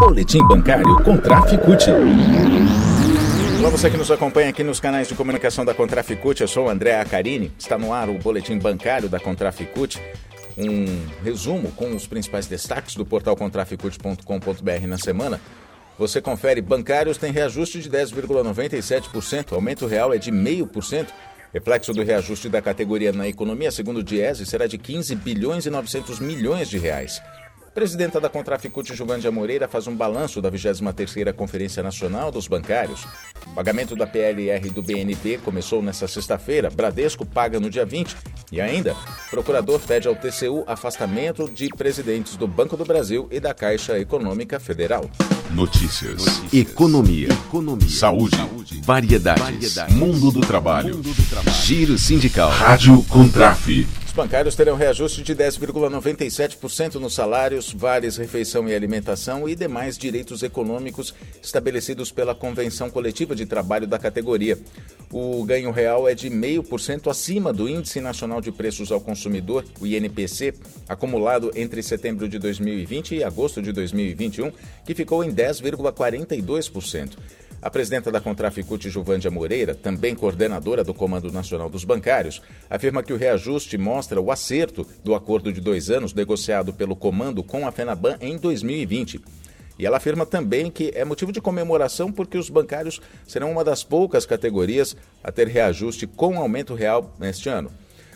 Boletim Bancário Contraficute. Olá, você que nos acompanha aqui nos canais de comunicação da Contraficute, eu sou o André Acarini. Está no ar o Boletim Bancário da Contraficute. Um resumo com os principais destaques do portal contraficute.com.br na semana. Você confere, bancários têm reajuste de 10,97%, aumento real é de 0,5%. Reflexo do reajuste da categoria na economia, segundo o Diese, será de 15 bilhões e 900 milhões de reais. Presidenta da Contraficute, Juvândia Moreira, faz um balanço da 23ª Conferência Nacional dos Bancários. O pagamento da PLR do BNB começou nesta sexta-feira. Bradesco paga no dia 20. E ainda, procurador pede ao TCU afastamento de presidentes do Banco do Brasil e da Caixa Econômica Federal. Notícias. Notícias. Economia. Economia. Saúde. Saúde. Variedades. Variedades. Mundo, do trabalho. Mundo do trabalho. Giro sindical. Rádio Contraf. Os bancários terão reajuste de 10,97% nos salários, vales, refeição e alimentação e demais direitos econômicos estabelecidos pela Convenção Coletiva de Trabalho da categoria. O ganho real é de 0,5% acima do Índice Nacional de Preços ao Consumidor, o INPC, acumulado entre setembro de 2020 e agosto de 2021, que ficou em 10,42%. A presidenta da Contraficute, Juvândia Moreira, também coordenadora do Comando Nacional dos Bancários, afirma que o reajuste mostra o acerto do acordo de dois anos negociado pelo comando com a FENABAN em 2020. E ela afirma também que é motivo de comemoração porque os bancários serão uma das poucas categorias a ter reajuste com aumento real neste ano.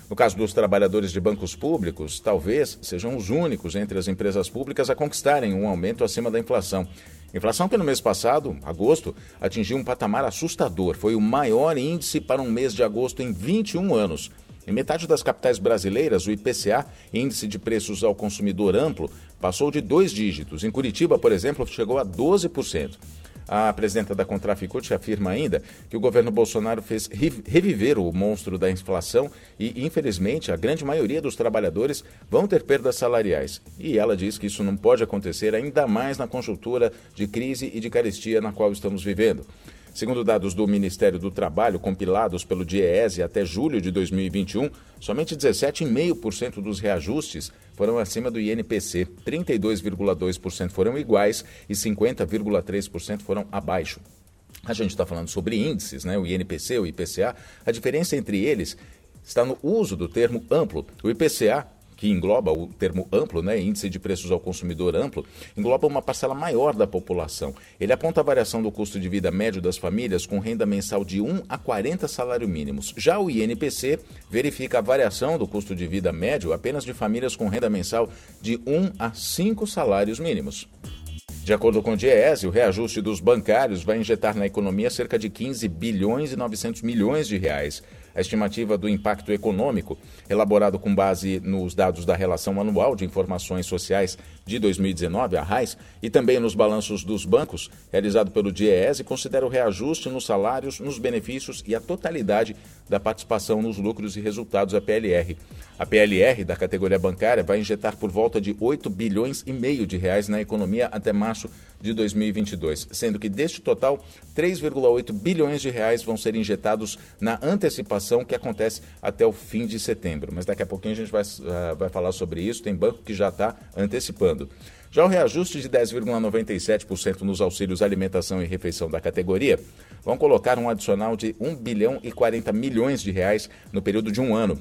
No caso dos trabalhadores de bancos públicos, talvez sejam os únicos entre as empresas públicas a conquistarem um aumento acima da inflação. Inflação que no mês passado, agosto, atingiu um patamar assustador. Foi o maior índice para um mês de agosto em 21 anos. Em metade das capitais brasileiras, o IPCA, Índice de Preços ao Consumidor Amplo, passou de dois dígitos. Em Curitiba, por exemplo, chegou a 12%. A presidenta da Contraficute afirma ainda que o governo Bolsonaro fez reviver o monstro da inflação e, infelizmente, a grande maioria dos trabalhadores vão ter perdas salariais. E ela diz que isso não pode acontecer ainda mais na conjuntura de crise e de carestia na qual estamos vivendo. Segundo dados do Ministério do Trabalho, compilados pelo DIEESE até julho de 2021, somente 17,5% dos reajustes foram acima do INPC, 32,2% foram iguais e 50,3% foram abaixo. A gente está falando sobre índices, né? o INPC, o IPCA. A diferença entre eles está no uso do termo amplo. O IPCA que engloba o termo amplo, né, índice de preços ao consumidor amplo, engloba uma parcela maior da população. Ele aponta a variação do custo de vida médio das famílias com renda mensal de 1 a 40 salários mínimos. Já o INPC verifica a variação do custo de vida médio apenas de famílias com renda mensal de 1 a 5 salários mínimos. De acordo com o DIEESE, o reajuste dos bancários vai injetar na economia cerca de 15 bilhões e 900 milhões de reais. A estimativa do impacto econômico, elaborado com base nos dados da Relação Anual de Informações Sociais de 2019, a RAIS, e também nos balanços dos bancos, realizado pelo DIEESE, considera o reajuste nos salários, nos benefícios e a totalidade da participação nos lucros e resultados da PLR. A PLR da categoria bancária vai injetar por volta de 8 bilhões e meio de reais na economia até março de 2022, sendo que deste total, 3,8 bilhões de reais vão ser injetados na antecipação que acontece até o fim de setembro. Mas daqui a pouquinho a gente vai, uh, vai falar sobre isso. Tem banco que já está antecipando. Já o reajuste de 10,97% nos auxílios alimentação e refeição da categoria vão colocar um adicional de 1 bilhão e 40 milhões de reais no período de um ano.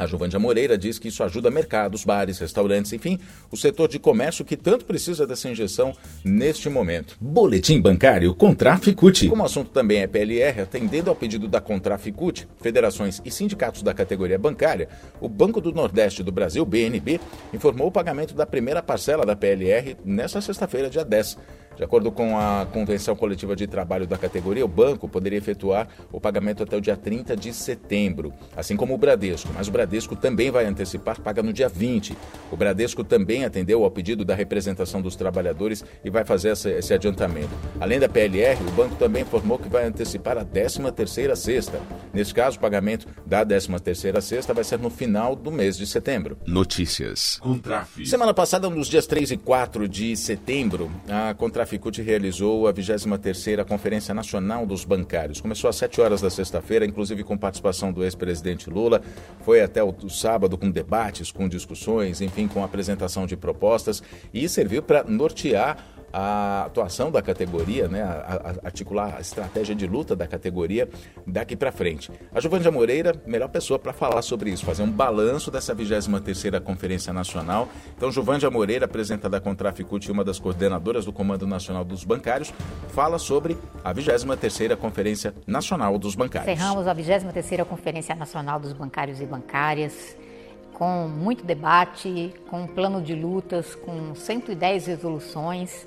A Juvândia Moreira diz que isso ajuda mercados, bares, restaurantes, enfim, o setor de comércio que tanto precisa dessa injeção neste momento. Boletim bancário Contraficute. Como o assunto também é PLR, atendendo ao pedido da Contraficute, federações e sindicatos da categoria bancária, o Banco do Nordeste do Brasil, BNB, informou o pagamento da primeira parcela da PLR nesta sexta-feira, dia 10. De acordo com a Convenção Coletiva de Trabalho da categoria, o banco poderia efetuar o pagamento até o dia 30 de setembro, assim como o Bradesco. Mas o Bradesco também vai antecipar, paga no dia 20. O Bradesco também atendeu ao pedido da representação dos trabalhadores e vai fazer esse adiantamento. Além da PLR, o banco também informou que vai antecipar a 13ª sexta. Nesse caso, o pagamento da 13ª sexta vai ser no final do mês de setembro. Notícias. Contraf. Semana passada, nos dias 3 e 4 de setembro, a Contraf Ficut realizou a 23ª Conferência Nacional dos Bancários. Começou às 7 horas da sexta-feira, inclusive com participação do ex-presidente Lula. Foi até o sábado com debates, com discussões, enfim, com apresentação de propostas e serviu para nortear a atuação da categoria, né, a, a articular a estratégia de luta da categoria daqui para frente. A Giovândia Moreira, melhor pessoa para falar sobre isso, fazer um balanço dessa 23ª Conferência Nacional. Então, Giovândia Moreira, apresentada da Contraficute, uma das coordenadoras do Comando Nacional dos Bancários, fala sobre a 23ª Conferência Nacional dos Bancários. Encerramos a 23ª Conferência Nacional dos Bancários e Bancárias com muito debate, com um plano de lutas, com 110 resoluções,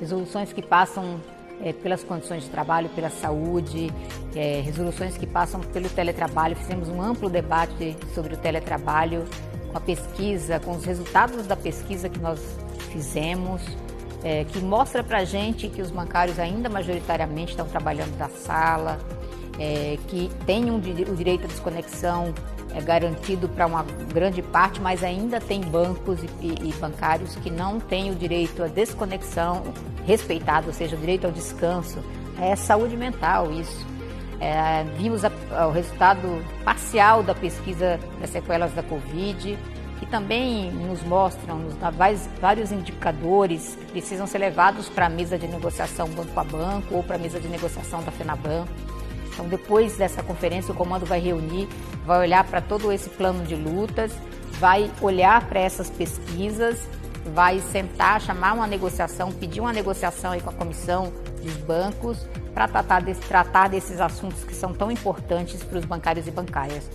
resoluções que passam é, pelas condições de trabalho, pela saúde, é, resoluções que passam pelo teletrabalho. Fizemos um amplo debate sobre o teletrabalho, com a pesquisa, com os resultados da pesquisa que nós fizemos, é, que mostra para a gente que os bancários ainda majoritariamente estão trabalhando da sala, é, que têm um, o direito à desconexão é garantido para uma grande parte, mas ainda tem bancos e, e, e, bancários que não têm o direito à desconexão respeitado, ou seja, o direito ao descanso. É saúde mental isso. É, vimos a, o resultado parcial da pesquisa das sequelas da Covid, que também nos mostram, nos dá vários indicadores que precisam ser levados para a mesa de negociação banco a banco ou para a mesa de negociação da FENABAN. Então, depois dessa conferência, o comando vai reunir, vai olhar para todo esse plano de lutas, vai olhar para essas pesquisas, vai sentar, chamar uma negociação, pedir uma negociação aí com a comissão dos bancos para tratar, desse, tratar desses assuntos que são tão importantes para os bancários e bancárias.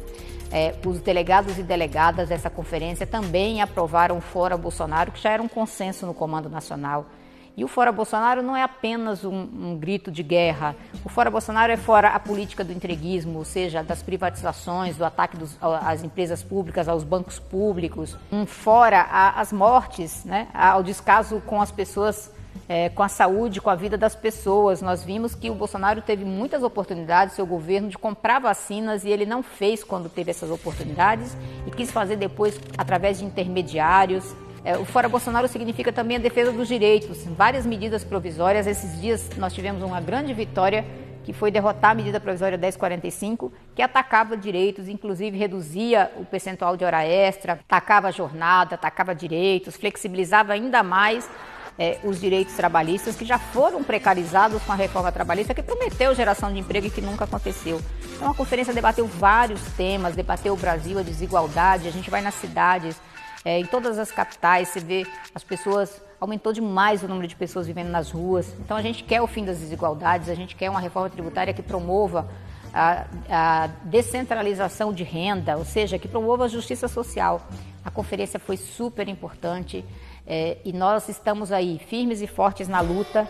É, os delegados e delegadas dessa conferência também aprovaram fora Bolsonaro, que já era um consenso no Comando Nacional e o Fora Bolsonaro não é apenas um, um, grito de guerra. O Fora Bolsonaro é fora a política do entreguismo, ou seja, das privatizações, do ataque dos, às empresas públicas, aos bancos públicos. Um fora às mortes, né, ao descaso com as pessoas, é, com a saúde, com a vida das pessoas. Nós vimos que o Bolsonaro teve muitas oportunidades, seu governo, de comprar vacinas e ele não fez quando teve essas oportunidades e quis fazer depois através de intermediários. É, o Fora Bolsonaro significa também a defesa dos direitos, várias medidas provisórias. Esses dias nós tivemos uma grande vitória que foi derrotar a medida provisória 1045, que atacava direitos, inclusive reduzia o percentual de hora extra, atacava a jornada, atacava direitos, flexibilizava ainda mais é, os direitos trabalhistas que já foram precarizados com a reforma trabalhista que prometeu geração de emprego e que nunca aconteceu. Então a conferência debateu vários temas, debateu o Brasil, a desigualdade, a gente vai nas cidades, é, em todas as capitais, você vê as pessoas, aumentou demais o número de pessoas vivendo nas ruas. Então a gente quer o fim das desigualdades, a gente quer uma reforma tributária que promova a, a descentralização de renda, ou seja, que promova a justiça social. A conferência foi super importante é, e nós estamos aí firmes e fortes na luta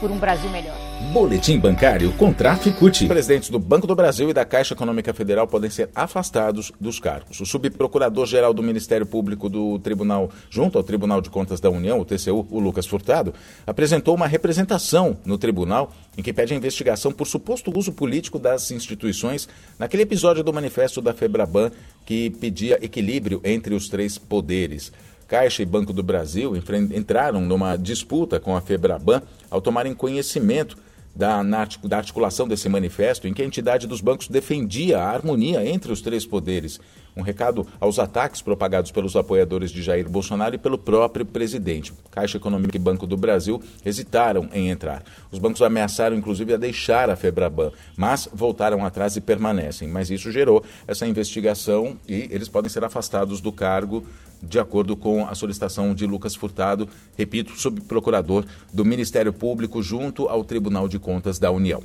por um Brasil melhor. Boletim bancário Contraficute. Presidentes do Banco do Brasil e da Caixa Econômica Federal podem ser afastados dos cargos. O subprocurador-geral do Ministério Público do Tribunal, junto ao Tribunal de Contas da União, o TCU, o Lucas Furtado, apresentou uma representação no tribunal em que pede a investigação por suposto uso político das instituições naquele episódio do manifesto da Febraban que pedia equilíbrio entre os três poderes. Caixa e Banco do Brasil entraram numa disputa com a Febraban ao tomarem conhecimento da, da articulação desse manifesto, em que a entidade dos bancos defendia a harmonia entre os três poderes. Um recado aos ataques propagados pelos apoiadores de Jair Bolsonaro e pelo próprio presidente. Caixa Econômica e Banco do Brasil hesitaram em entrar. Os bancos ameaçaram, inclusive, a deixar a Febraban, mas voltaram atrás e permanecem. Mas isso gerou essa investigação e eles podem ser afastados do cargo de acordo com a solicitação de Lucas Furtado, repito, subprocurador do Ministério Público junto ao Tribunal de Contas da União.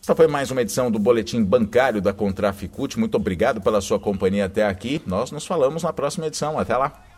Esta foi mais uma edição do Boletim Bancário da Contraficute. Muito obrigado pela sua companhia até aqui. Nós nos falamos na próxima edição. Até lá.